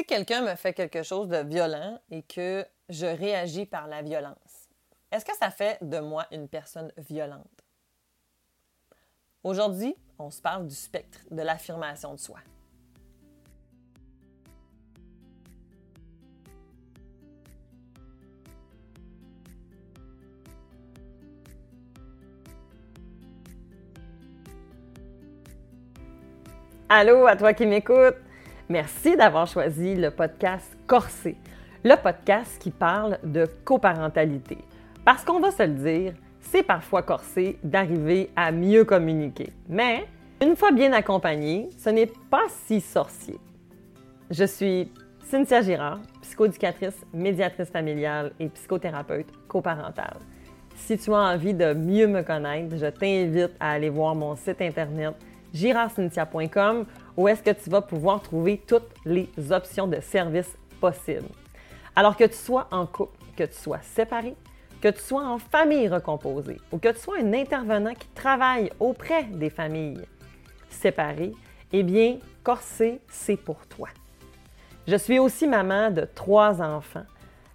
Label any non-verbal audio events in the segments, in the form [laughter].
Si quelqu'un me fait quelque chose de violent et que je réagis par la violence, est-ce que ça fait de moi une personne violente? Aujourd'hui, on se parle du spectre de l'affirmation de soi. Allô à toi qui m'écoutes. Merci d'avoir choisi le podcast Corsé, le podcast qui parle de coparentalité. Parce qu'on va se le dire, c'est parfois corsé d'arriver à mieux communiquer. Mais une fois bien accompagné, ce n'est pas si sorcier. Je suis Cynthia Girard, psychoéducatrice, médiatrice familiale et psychothérapeute coparentale. Si tu as envie de mieux me connaître, je t'invite à aller voir mon site internet girardcynthia.com où est-ce que tu vas pouvoir trouver toutes les options de services possibles. Alors que tu sois en couple, que tu sois séparé, que tu sois en famille recomposée ou que tu sois un intervenant qui travaille auprès des familles séparées, eh bien, Corsé, c'est pour toi. Je suis aussi maman de trois enfants,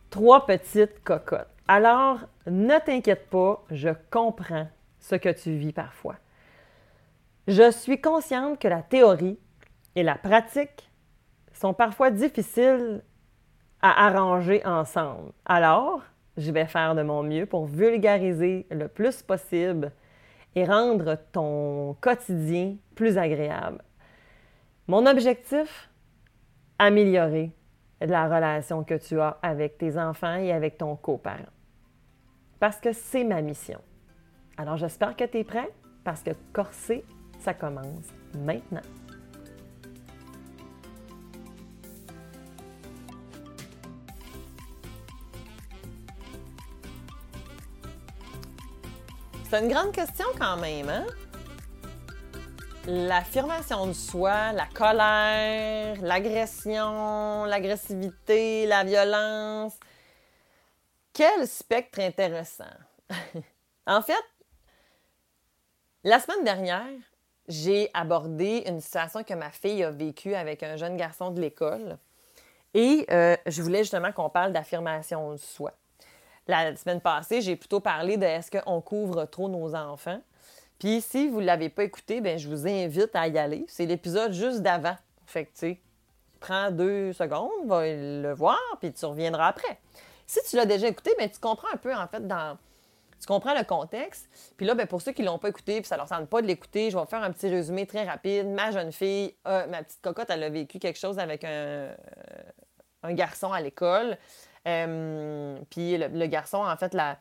trois petites cocottes. Alors, ne t'inquiète pas, je comprends ce que tu vis parfois. Je suis consciente que la théorie et la pratique sont parfois difficiles à arranger ensemble. Alors, je vais faire de mon mieux pour vulgariser le plus possible et rendre ton quotidien plus agréable. Mon objectif, améliorer la relation que tu as avec tes enfants et avec ton coparent. Parce que c'est ma mission. Alors j'espère que tu es prêt parce que corser, ça commence maintenant. C'est une grande question quand même, hein? L'affirmation de soi, la colère, l'agression, l'agressivité, la violence. Quel spectre intéressant! [laughs] en fait, la semaine dernière, j'ai abordé une situation que ma fille a vécue avec un jeune garçon de l'école. Et euh, je voulais justement qu'on parle d'affirmation de soi. La semaine passée, j'ai plutôt parlé de est-ce qu'on couvre trop nos enfants. Puis si vous ne l'avez pas écouté, ben je vous invite à y aller. C'est l'épisode juste d'avant. Fait que, tu sais, prends deux secondes, va le voir, puis tu reviendras après. Si tu l'as déjà écouté, ben tu comprends un peu, en fait, dans... Tu comprends le contexte. Puis là, ben, pour ceux qui ne l'ont pas écouté, puis ça leur semble pas de l'écouter, je vais faire un petit résumé très rapide. Ma jeune fille, ma petite cocotte, elle a vécu quelque chose avec un, un garçon à l'école. Euh, puis le, garçon, en fait, la,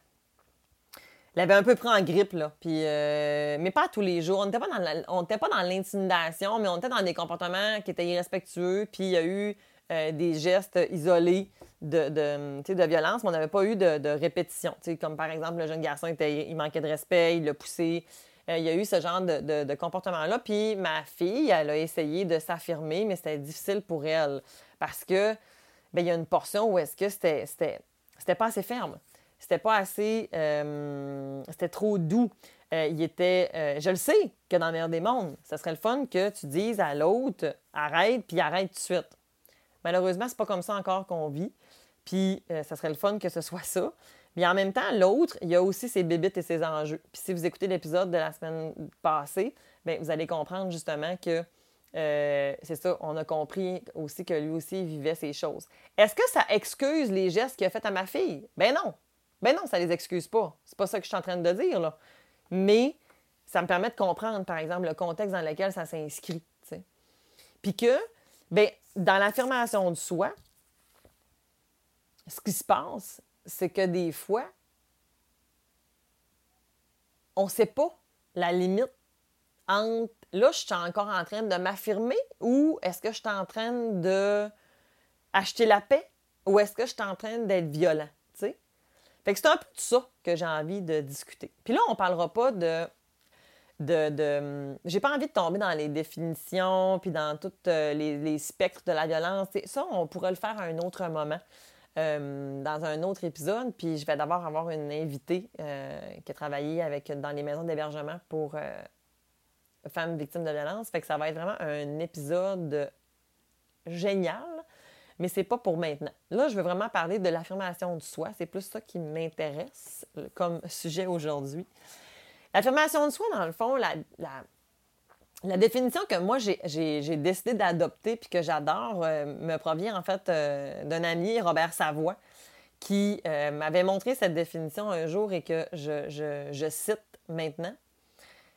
l'avait un peu pris en grippe, là. Euh, mais pas tous les jours. On n'était pas dans l'intimidation, mais on était dans des comportements qui étaient irrespectueux. Puis il y a eu euh, des gestes isolés de, de, de violence, mais on n'avait pas eu de, de répétition. Comme par exemple, le jeune garçon, était, il manquait de respect, il l'a poussé. il y a eu ce genre de, comportement-là. Puis ma fille, elle a essayé de s'affirmer, mais c'était difficile pour elle parce que ben, il y a une portion où est-ce que c'était, c'était, pas assez ferme. C'était pas assez. Euh, c'était trop doux. Euh, il était. Euh, je le sais que dans l'air des mondes, ce serait le fun que tu dises à l'autre arrête, puis arrête tout de suite. Malheureusement, c'est pas comme ça encore qu'on vit. Puis, ça serait le fun que ce soit ça. Mais en même temps, l'autre, il y a aussi ses bébites et ses enjeux. Puis si vous écoutez l'épisode de la semaine passée, bien, vous allez comprendre justement que euh, c'est ça, on a compris aussi que lui aussi vivait ces choses. Est-ce que ça excuse les gestes qu'il a fait à ma fille? Ben non. Ben non, ça les excuse pas. C'est pas ça que je suis en train de dire, là. Mais ça me permet de comprendre, par exemple, le contexte dans lequel ça s'inscrit. Puis que, ben, dans l'affirmation de soi, ce qui se passe, c'est que des fois, on ne sait pas la limite entre là, je suis encore en train de m'affirmer ou est-ce que je suis en train de acheter la paix ou est-ce que je suis en train d'être violent, tu sais? Fait que c'est un peu de ça que j'ai envie de discuter. Puis là, on parlera pas de... de, de j'ai pas envie de tomber dans les définitions puis dans tous euh, les, spectres de la violence. Ça, on pourrait le faire à un autre moment. Euh, dans un autre épisode. Puis je vais d'abord avoir une invitée euh, qui a travaillé avec, dans les maisons d'hébergement pour femmes victimes de violence. Fait que ça va être vraiment un épisode génial. mais c'est pas pour maintenant. Là, je veux vraiment parler de l'affirmation de soi. C'est plus ça qui m'intéresse comme sujet aujourd'hui. L'affirmation de soi, dans le fond, la, définition que moi, j'ai décidé d'adopter puis que j'adore euh, me provient en fait euh, d'un ami, Robert Savoie, qui euh, m'avait montré cette définition un jour et que je cite maintenant.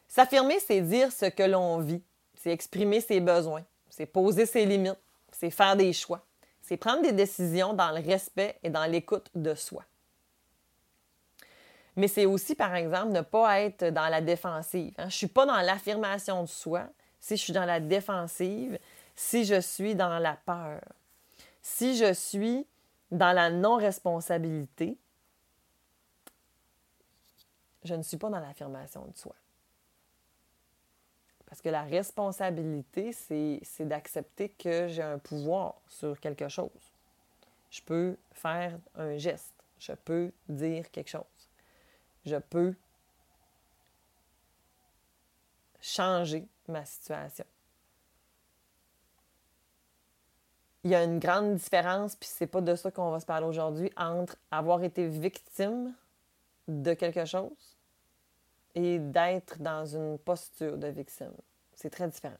S'affirmer, c'est dire ce que l'on vit, c'est exprimer ses besoins, c'est poser ses limites, c'est faire des choix, c'est prendre des décisions dans le respect et dans l'écoute de soi. Mais c'est aussi, par exemple, ne pas être dans la défensive. Hein. Je ne suis pas dans l'affirmation de soi si je suis dans la défensive, si je suis dans la peur, si je suis dans la non-responsabilité, je ne suis pas dans l'affirmation de soi. Parce que la responsabilité, c'est d'accepter que j'ai un pouvoir sur quelque chose. Je peux faire un geste. Je peux dire quelque chose. Je peux changer ma situation. Il y a une grande différence, puis c'est pas de ça qu'on va se parler aujourd'hui, entre avoir été victime de quelque chose et d'être dans une posture de victime. C'est très différent.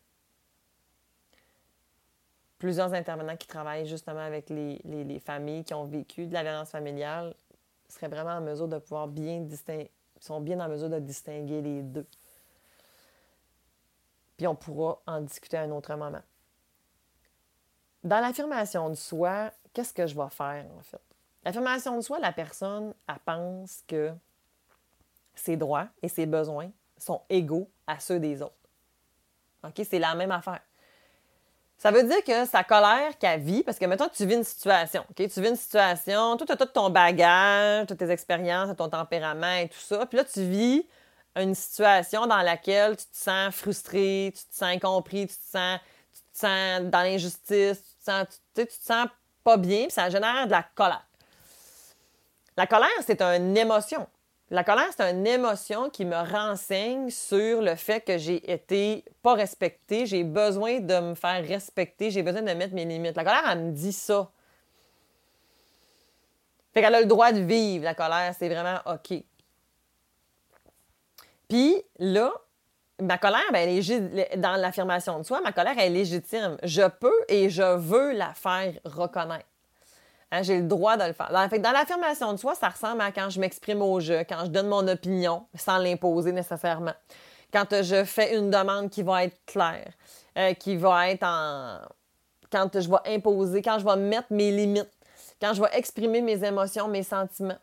Plusieurs intervenants qui travaillent justement avec les, familles qui ont vécu de la violence familiale seraient vraiment en mesure de pouvoir bien distinguer, sont bien en mesure de distinguer les deux. Puis on pourra en discuter à un autre moment. Dans l'affirmation de soi, qu'est-ce que je vais faire en fait? L'affirmation de soi, la personne, elle pense que ses droits et ses besoins sont égaux à ceux des autres. OK? C'est la même affaire. Ça veut dire que sa colère qu'elle vit, parce que maintenant tu vis une situation, OK? Tu vis une situation, tout, tout ton bagage, toutes tes expériences, ton tempérament et tout ça. Puis là, tu vis une situation dans laquelle tu te sens frustré, tu te sens incompris, tu te sens, dans l'injustice, tu te sens, tu te sens pas bien, puis ça génère de la colère. La colère, c'est une émotion. La colère, c'est une émotion qui me renseigne sur le fait que j'ai été pas respectée, j'ai besoin de me faire respecter, j'ai besoin de mettre mes limites. La colère, elle me dit ça. Fait qu'elle a le droit de vivre, la colère, c'est vraiment OK. Puis là, ma colère, ben, elle est, dans l'affirmation de soi, ma colère est légitime. Je peux et je veux la faire reconnaître. Hein, j'ai le droit de le faire. Dans, dans l'affirmation de soi, ça ressemble à quand je m'exprime au jeu, quand je donne mon opinion sans l'imposer nécessairement. Quand euh, je fais une demande qui va être claire, euh, qui va être en. Quand je vais imposer, quand je vais mettre mes limites, quand je vais exprimer mes émotions, mes sentiments,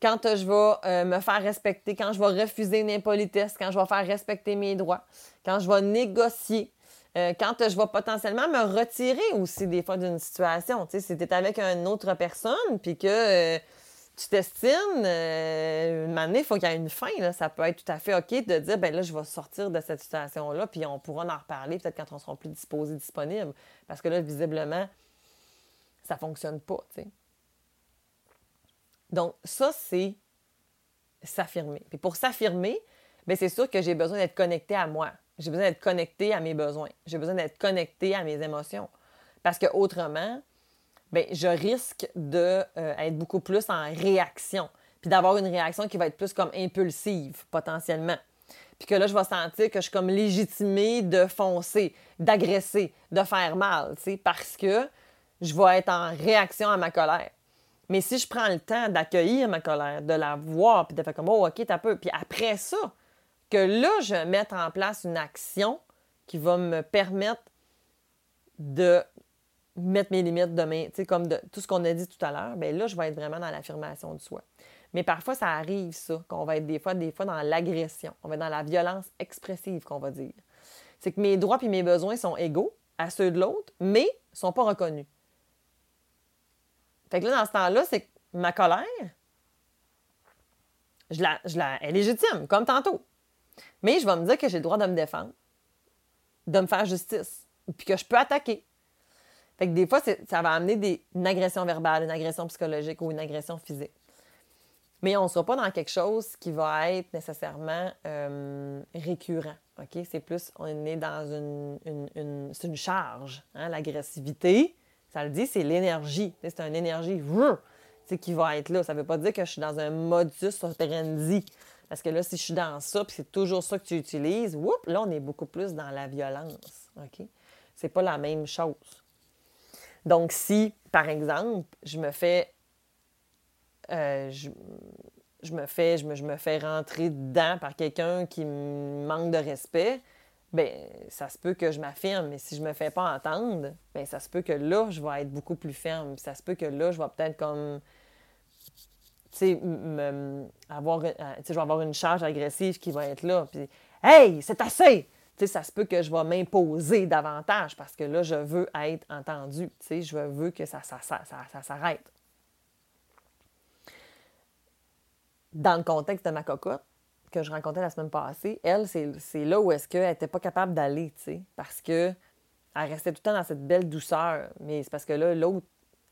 quand euh, je vais me faire respecter, quand je vais refuser une impolitesse, quand je vais faire respecter mes droits, quand je vais négocier, euh, quand je vais potentiellement me retirer aussi des fois d'une situation. Tu sais, si tu es avec une autre personne, puis que euh, tu t'estimes, euh, une il faut qu'il y ait une fin. Ça peut être tout à fait OK de dire, ben là, je vais sortir de cette situation-là, puis on pourra en reparler peut-être quand on sera plus disposé, disponible. Parce que là, visiblement, ça ne fonctionne pas. Tu sais. Donc, ça, c'est s'affirmer. Puis pour s'affirmer, ben, c'est sûr que j'ai besoin d'être connecté à moi. J'ai besoin d'être connecté à mes besoins. J'ai besoin d'être connecté à mes émotions. Parce que autrement, ben, je risque d'être euh, beaucoup plus en réaction. Puis d'avoir une réaction qui va être plus comme impulsive, potentiellement. Puis que là, je vais sentir que je suis comme légitimée de foncer, d'agresser, de faire mal, tu parce que je vais être en réaction à ma colère. Mais si je prends le temps d'accueillir ma colère, de la voir, puis de faire comme, oh, OK, t'as peu. Puis après ça, que là, je vais en place une action qui va me permettre de mettre mes limites demain, tu sais, comme tout ce qu'on a dit tout à l'heure, bien là, je vais être vraiment dans l'affirmation de soi. Mais parfois, ça arrive, ça, qu'on va être des fois, des fois dans l'agression, on va être dans la violence expressive, qu'on va dire. C'est que mes droits et mes besoins sont égaux à ceux de l'autre, mais ne sont pas reconnus. Fait que là, dans ce temps-là, c'est que ma colère, je la, je la, elle est légitime, comme tantôt. Mais je vais me dire que j'ai le droit de me défendre, de me faire justice, puis que je peux attaquer. Fait que des fois, ça va amener des, une agression verbale, une agression psychologique ou une agression physique. Mais on ne sera pas dans quelque chose qui va être nécessairement euh, récurrent. C'est plus, on est dans une, une, une une charge. Hein? L'agressivité, Ça le dit, c'est l'énergie. C'est une énergie qui va être là. Ça ne veut pas dire que je suis dans un modus operandi. Parce que là, si je suis dans ça, puis c'est toujours ça que tu utilises, whoop, là, on est beaucoup plus dans la violence. OK? C'est pas la même chose. Donc, si, par exemple, je me fais. Euh, je, me fais je me, je me, fais rentrer dedans par quelqu'un qui me manque de respect, ben ça se peut que je m'affirme, mais si je me fais pas entendre, ben ça se peut que là, je vais être beaucoup plus ferme. Ça se peut que là, je vais peut-être comme avoir, euh, je vais avoir une charge agressive qui va être là. Puis, hey, c'est assez! sais, ça se peut que je vais m'imposer davantage parce que là, je veux être entendu. Je veux que ça, ça, ça, ça s'arrête. Dans le contexte de ma cocotte, que je rencontrais la semaine passée, elle, c'est là où est-ce qu'elle n'était pas capable d'aller, parce que elle restait tout le temps dans cette belle douceur. Mais c'est parce que là, l'autre,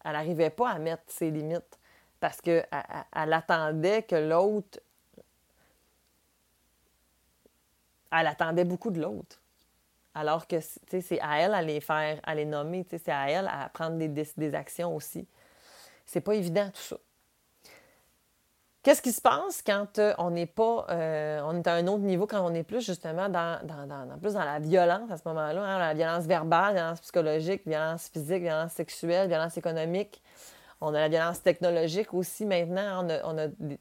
elle n'arrivait pas à mettre ses limites parce qu'elle elle attendait que l'autre. Elle attendait beaucoup de l'autre. Alors que c'est à elle à les faire, à les nommer, c'est à elle à prendre des, actions aussi. C'est pas évident tout ça. Qu'est-ce qui se passe quand euh, on n'est pas, euh, on est à un autre niveau, quand on est plus justement dans, dans, plus dans la violence à ce moment-là, hein, la violence verbale, la violence psychologique, violence physique, violence sexuelle, violence économique, on a la violence technologique aussi maintenant.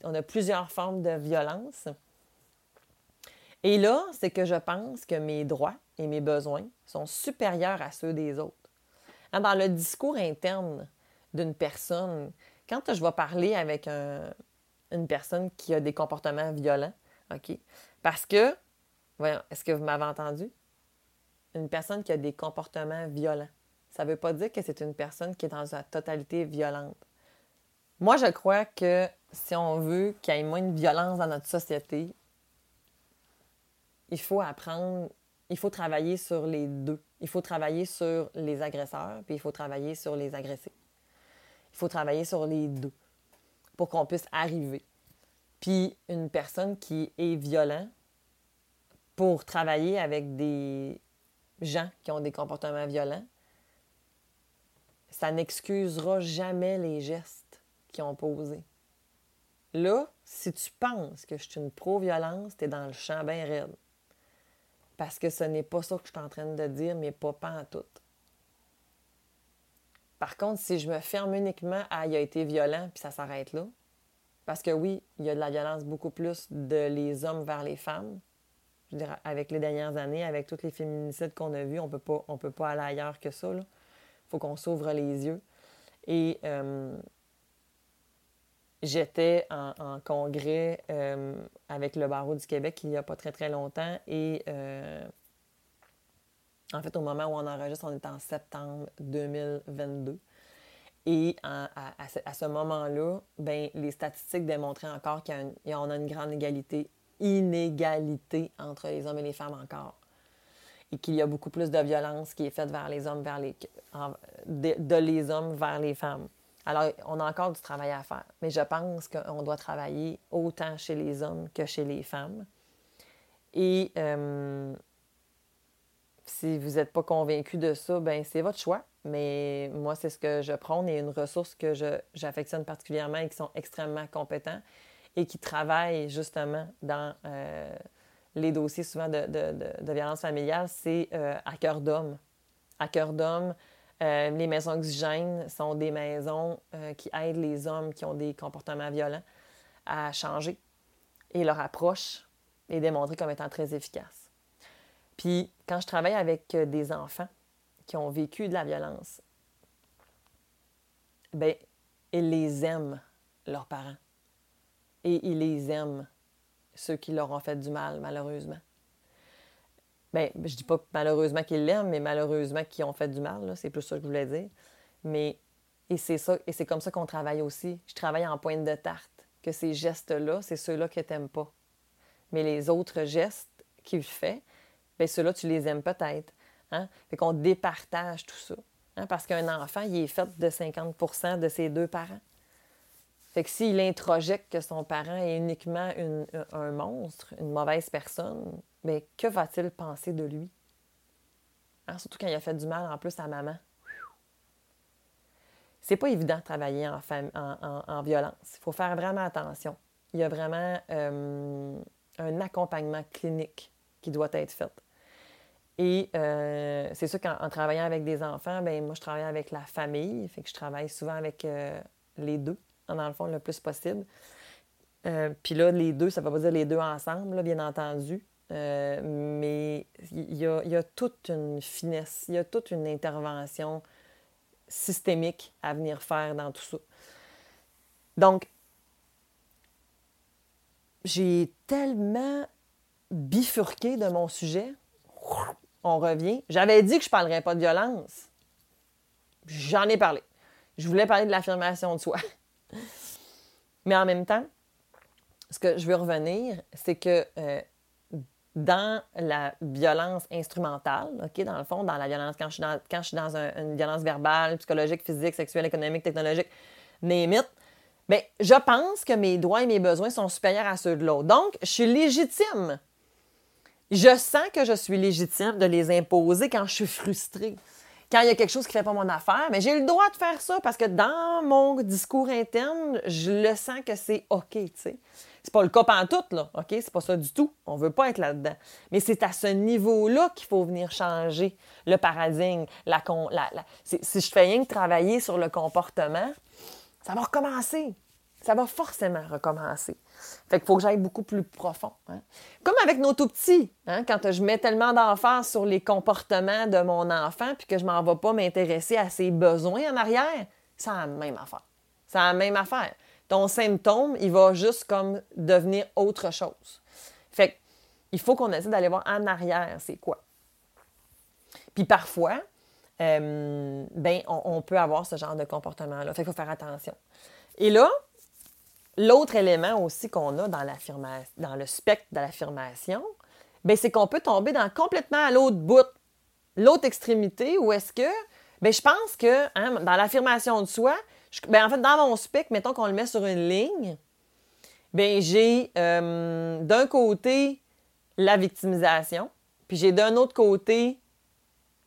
On a, plusieurs formes de violence. Et là, c'est que je pense que mes droits et mes besoins sont supérieurs à ceux des autres. Hein, dans le discours interne d'une personne, quand je vais parler avec une personne qui a des comportements violents, OK? Parce que, voyons, est-ce que vous m'avez entendu? Une personne qui a des comportements violents ça ne veut pas dire que c'est une personne qui est dans sa totalité violente. Moi, je crois que si on veut qu'il y ait moins de violence dans notre société, il faut apprendre, il faut travailler sur les deux. Il faut travailler sur les agresseurs, puis il faut travailler sur les agressés. Il faut travailler sur les deux pour qu'on puisse arriver. Puis une personne qui est violente, pour travailler avec des gens qui ont des comportements violents, ça n'excusera jamais les gestes qu'ils ont posés. Là, si tu penses que je suis une pro-violence, tu es dans le champ bien raide. Parce que ce n'est pas ça que je suis en train de dire, mais pas pas en tout. Par contre, si je me ferme uniquement à il a été violent, puis ça s'arrête là, parce que oui, il y a de la violence beaucoup plus de les hommes vers les femmes. Je veux dire, avec les dernières années, avec tous les féminicides qu'on a vus, on on peut pas aller ailleurs que ça. Faut qu'on s'ouvre les yeux. Et euh, j'étais en, congrès euh, avec le barreau du Québec il n'y a pas très très longtemps et euh, en fait au moment où on enregistre, on est en septembre 2022. Et à, ce, moment-là, ben, les statistiques démontraient encore qu'on a, a une grande égalité, inégalité entre les hommes et les femmes encore et qu'il y a beaucoup plus de violence qui est faite vers les hommes, vers les, de, les hommes vers les femmes. Alors, on a encore du travail à faire, mais je pense qu'on doit travailler autant chez les hommes que chez les femmes. Et euh, si vous n'êtes pas convaincu de ça, ben c'est votre choix. Mais moi, c'est ce que je prône et une ressource que j'affectionne particulièrement et qui sont extrêmement compétents et qui travaillent justement dans euh, les dossiers souvent de, de, violence familiale, c'est euh, à cœur d'homme. À cœur d'homme, euh, les maisons oxygènes sont des maisons euh, qui aident les hommes qui ont des comportements violents à changer et leur approche est démontrée comme étant très efficace. Puis quand je travaille avec des enfants qui ont vécu de la violence, bien, ils les aiment, leurs parents. Et ils les aiment, ceux qui leur ont fait du mal, malheureusement. Bien, je dis pas malheureusement qu'ils l'aiment, mais malheureusement qu'ils ont fait du mal, c'est plus ça que je voulais dire. Mais, et c'est ça, et c'est comme ça qu'on travaille aussi. Je travaille en pointe de tarte, que ces gestes-là, c'est ceux-là que tu n'aimes pas. Mais les autres gestes qu'il fait, bien, ceux-là, tu les aimes peut-être. Hein? Qu'on départage tout ça. Hein? Parce qu'un enfant, il est fait de 50% de ses deux parents. Fait que s'il introjecte que son parent est uniquement un monstre, une mauvaise personne, ben, que va-t-il penser de lui? Hein, surtout quand il a fait du mal en plus à maman. c'est pas évident de travailler en, en, violence. Il faut faire vraiment attention. Il y a vraiment euh, un accompagnement clinique qui doit être fait. Et euh, c'est sûr qu'en travaillant avec des enfants, ben moi, je travaille avec la famille. Fait que je travaille souvent avec euh, les deux, dans le fond, le plus possible. Puis là, les deux, ça ne veut pas dire les deux ensemble, bien entendu. mais il y, a, y, a, toute une finesse, il y a toute une intervention systémique à venir faire dans tout ça. Donc, j'ai tellement bifurqué de mon sujet. On revient. J'avais dit que je ne parlerais pas de violence. J'en ai parlé. Je voulais parler de l'affirmation de soi. Mais en même temps, ce que je veux revenir, c'est que euh, dans la violence instrumentale, dans le fond, dans la violence, quand je suis dans, une violence verbale, psychologique, physique, sexuelle, économique, technologique, name bien, je pense que mes droits et mes besoins sont supérieurs à ceux de l'autre. Donc, je suis légitime. Je sens que je suis légitime de les imposer quand je suis frustrée. Quand il y a quelque chose qui ne fait pas mon affaire, mais j'ai le droit de faire ça parce que dans mon discours interne, je le sens que c'est OK, tu sais. C'est pas le cas en tout, là, OK? C'est pas ça du tout. On veut pas être là-dedans. Mais c'est à ce niveau-là qu'il faut venir changer le paradigme. La, si je fais rien que travailler sur le comportement, ça va recommencer. Ça va forcément recommencer. Fait qu'il faut que j'aille beaucoup plus profond. Hein. Comme avec nos tout petits, hein, quand je mets tellement d'emphase sur les comportements de mon enfant puis que je m'en vais pas m'intéresser à ses besoins en arrière, c'est la même affaire. C'est la même affaire ton symptôme, il va juste comme devenir autre chose. Fait il faut qu'on essaie d'aller voir en arrière, c'est quoi. Puis parfois, euh, ben, on, peut avoir ce genre de comportement-là. Fait qu'il faut faire attention. Et là, l'autre élément aussi qu'on a dans, le spectre de l'affirmation, ben, c'est qu'on peut tomber dans complètement à l'autre bout, l'autre extrémité, où est-ce que, ben, je pense que hein, dans l'affirmation de soi, ben, en fait, dans mon spec, mettons qu'on le met sur une ligne, ben j'ai euh, d'un côté la victimisation, puis j'ai d'un autre côté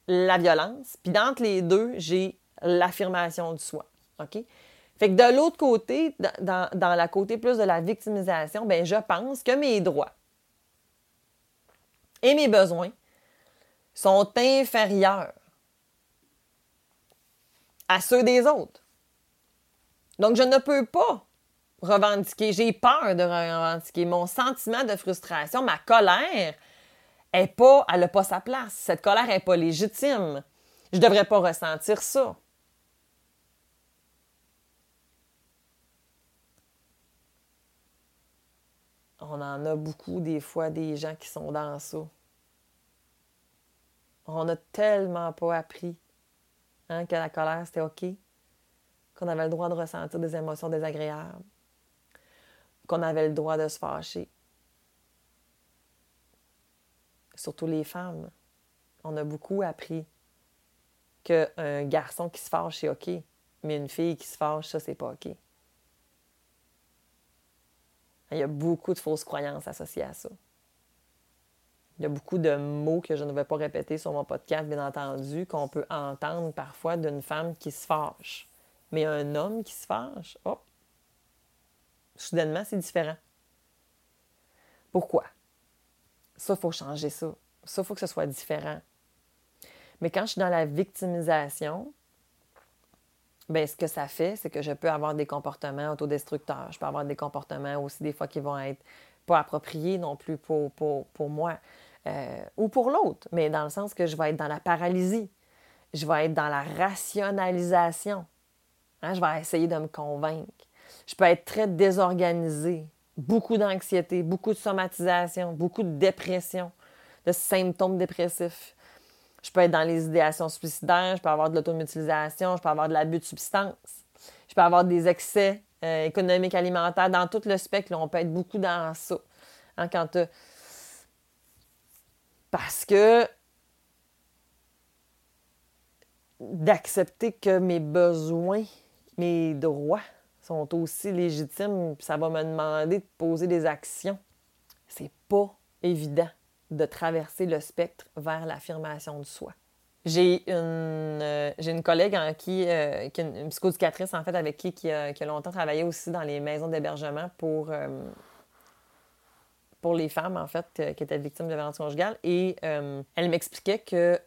la violence, puis d'entre les deux, j'ai l'affirmation du soi. OK? Fait que de l'autre côté, dans, dans, la côté plus de la victimisation, ben je pense que mes droits et mes besoins sont inférieurs à ceux des autres. Donc, je ne peux pas revendiquer. J'ai peur de revendiquer. Mon sentiment de frustration, ma colère, pas, elle n'a pas sa place. Cette colère n'est pas légitime. Je ne devrais pas ressentir ça. On en a beaucoup des fois des gens qui sont dans ça. On n'a tellement pas appris hein, que la colère, c'était OK qu'on avait le droit de ressentir des émotions désagréables, qu'on avait le droit de se fâcher. Surtout les femmes. On a beaucoup appris qu'un garçon qui se fâche, c'est OK, mais une fille qui se fâche, ça, c'est pas OK. Il y a beaucoup de fausses croyances associées à ça. Il y a beaucoup de mots que je ne vais pas répéter sur mon podcast, bien entendu, qu'on peut entendre parfois d'une femme qui se fâche. Mais un homme qui se fâche, hop, soudainement, c'est différent. Pourquoi? Ça, il faut changer ça. Ça, il faut que ce soit différent. Mais quand je suis dans la victimisation, bien, ce que ça fait, c'est que je peux avoir des comportements autodestructeurs. Je peux avoir des comportements aussi, des fois, qui vont être pas appropriés non plus pour, pour, moi euh, ou pour l'autre, mais dans le sens que je vais être dans la paralysie. Je vais être dans la rationalisation. Hein, je vais essayer de me convaincre. Je peux être très désorganisée, beaucoup d'anxiété, beaucoup de somatisation, beaucoup de dépression, de symptômes dépressifs. Je peux être dans les idéations suicidaires, je peux avoir de l'automutilisation, je peux avoir de l'abus de substances, je peux avoir des excès euh, économiques alimentaires. Dans tout le spectre, on peut être beaucoup dans ça. Hein, quand Parce que d'accepter que mes besoins mes droits sont aussi légitimes, ça va me demander de poser des actions. C'est pas évident de traverser le spectre vers l'affirmation de soi. J'ai une, euh, une collègue en qui, euh, qui une, psychoducatrice, en fait, avec qui, qui a, longtemps travaillé aussi dans les maisons d'hébergement pour, euh, pour les femmes, en fait, qui étaient victimes de violence conjugale. Et elle m'expliquait que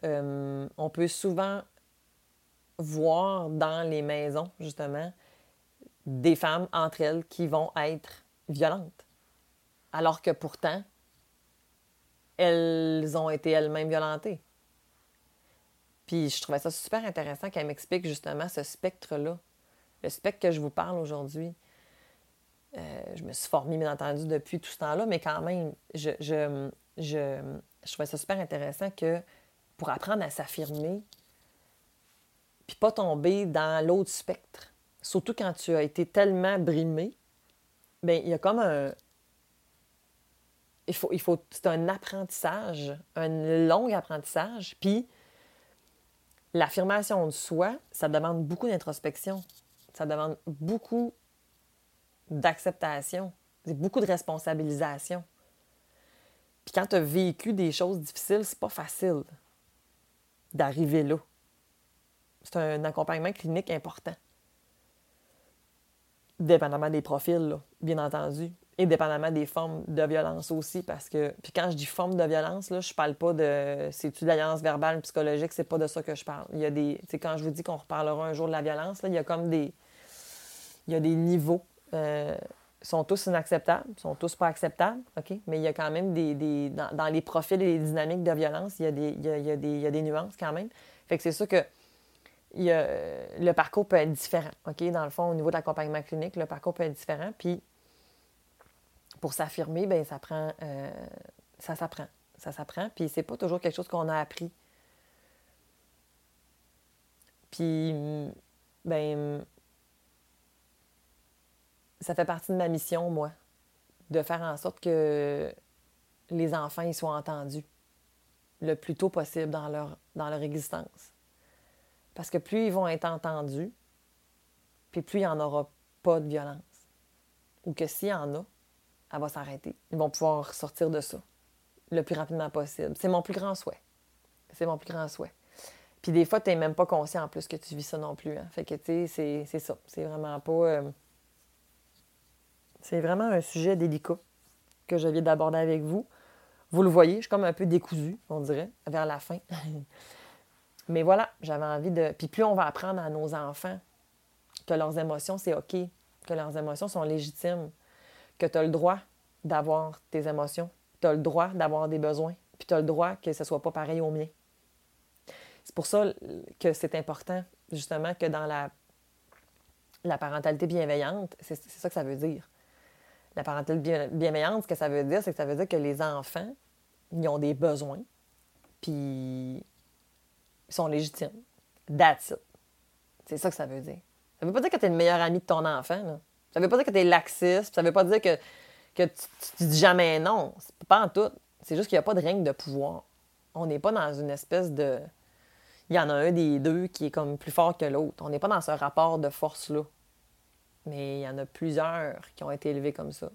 on peut souvent voir dans les maisons, justement, des femmes entre elles qui vont être violentes. Alors que pourtant, elles ont été elles-mêmes violentées. Puis je trouvais ça super intéressant qu'elle m'explique justement ce spectre-là. Le spectre que je vous parle aujourd'hui. Euh, je me suis formée, bien entendu, depuis tout ce temps-là, mais quand même, je, je, je, je trouvais ça super intéressant que pour apprendre à s'affirmer, puis pas tomber dans l'autre spectre, surtout quand tu as été tellement brimé, bien, il y a comme un, il faut, il faut, c'est un apprentissage, un long apprentissage. Puis l'affirmation de soi, ça demande beaucoup d'introspection. Ça demande beaucoup d'acceptation, beaucoup de responsabilisation. Puis quand tu as vécu des choses difficiles, c'est pas facile d'arriver là. C'est un accompagnement clinique important. Dépendamment des profils, bien entendu et dépendamment des formes de violence aussi, parce que. Puis quand je dis forme de violence, là, je parle pas de. C'est-tu de la violence verbale, psychologique, c'est pas de ça que je parle. Il y a des. Tu quand je vous dis qu'on reparlera un jour de la violence, là, il y a comme des. Il y a des niveaux. Euh, sont tous inacceptables, sont tous pas acceptables, OK? Mais il y a quand même des. des dans, les profils et les dynamiques de violence, il y, a des, il, y a, il, y a des, il y a des nuances quand même. Fait que c'est sûr que. Il y a, le parcours peut être différent, OK? Dans le fond, au niveau de l'accompagnement clinique, le parcours peut être différent. Puis pour s'affirmer, ben ça prend, euh, ça s'apprend. Ça s'apprend, puis c'est pas toujours quelque chose qu'on a appris. Puis, ben, ça fait partie de ma mission, moi, de faire en sorte que les enfants ils soient entendus le plus tôt possible dans leur, dans leur existence. Parce que plus ils vont être entendus, puis plus il n'y en aura pas de violence. Ou que s'il y en a, elle va s'arrêter. Ils vont pouvoir sortir de ça le plus rapidement possible. C'est mon plus grand souhait. C'est mon plus grand souhait. Puis des fois, tu n'es même pas conscient en plus que tu vis ça non plus. Hein. Fait que, tu sais, c'est ça. C'est vraiment pas. Euh, c'est vraiment un sujet délicat que je viens d'aborder avec vous. Vous le voyez, je suis comme un peu décousue, on dirait, vers la fin. [laughs] Mais voilà, j'avais envie de. Puis plus on va apprendre à nos enfants que leurs émotions, c'est OK, que leurs émotions sont légitimes, que tu as le droit d'avoir tes émotions, tu as le droit d'avoir des besoins, puis tu as le droit que ce soit pas pareil au mien. C'est pour ça que c'est important, justement, que dans la, parentalité bienveillante, c'est ça que ça veut dire. La parentalité bienveillante, ce que ça veut dire, c'est que ça veut dire que les enfants, ils ont des besoins, puis ils sont légitimes. That's it. C'est ça que ça veut dire. Ça veut pas dire que tu es le meilleur ami de ton enfant. Là. Ça veut pas dire que tu es laxiste, ça veut pas dire que, que tu, dis jamais non. Pas en tout. C'est juste qu'il n'y a pas de règne de pouvoir. On n'est pas dans une espèce de. Il y en a un des deux qui est comme plus fort que l'autre. On n'est pas dans ce rapport de force-là. Mais il y en a plusieurs qui ont été élevés comme ça.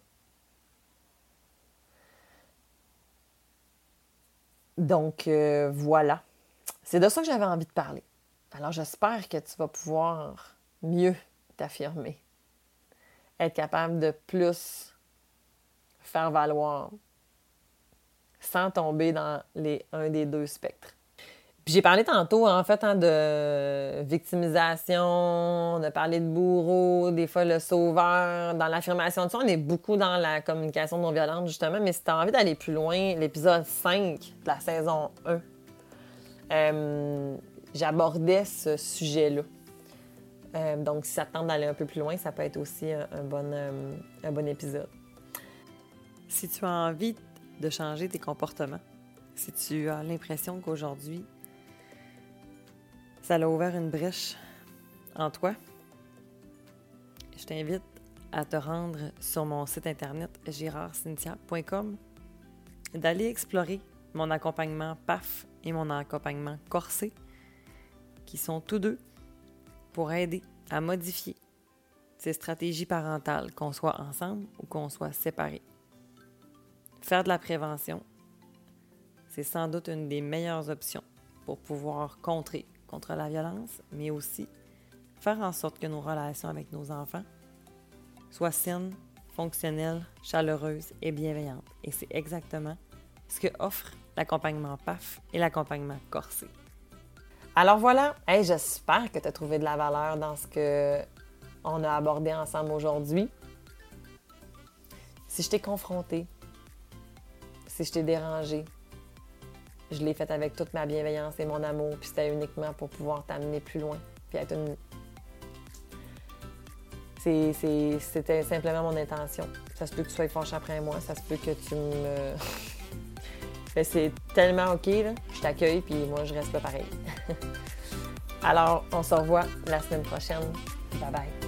Donc, euh, voilà. C'est de ça que j'avais envie de parler. Alors, j'espère que tu vas pouvoir mieux t'affirmer être capable de plus faire valoir sans tomber dans les, un des deux spectres. j'ai parlé tantôt, en fait, hein, de victimisation, de parler de bourreau, des fois le sauveur. Dans l'affirmation de soi, on est beaucoup dans la communication non violente, justement, mais si tu as envie d'aller plus loin, l'épisode 5 de la saison 1, euh, j'abordais ce sujet-là. Euh, donc, si ça tente d'aller un peu plus loin, ça peut être aussi un, bon, euh, un bon épisode. Si tu as envie de changer tes comportements, si tu as l'impression qu'aujourd'hui, ça a ouvert une brèche en toi, je t'invite à te rendre sur mon site internet girardcynthia.com, d'aller explorer mon accompagnement PAF et mon accompagnement corsé, qui sont tous deux pour aider à modifier ces stratégies parentales, qu'on soit ensemble ou qu'on soit séparés. Faire de la prévention, c'est sans doute une des meilleures options pour pouvoir contrer contre la violence, mais aussi faire en sorte que nos relations avec nos enfants soient saines, fonctionnelles, chaleureuses et bienveillantes. Et c'est exactement ce que offre l'accompagnement PAF et l'accompagnement corsé. Alors voilà, j'espère que tu as trouvé de la valeur dans ce que on a abordé ensemble aujourd'hui. Si je t'ai confronté, si je t'ai dérangé, je l'ai fait avec toute ma bienveillance et mon amour, puis c'était uniquement pour pouvoir t'amener plus loin, puis. C'était simplement mon intention. Ça se peut que tu sois fâché après moi, ça se peut que tu me... [laughs] c'est tellement OK, là. je t'accueille, puis moi, je reste pas pareil. [laughs] Alors, on se revoit la semaine prochaine. Bye bye.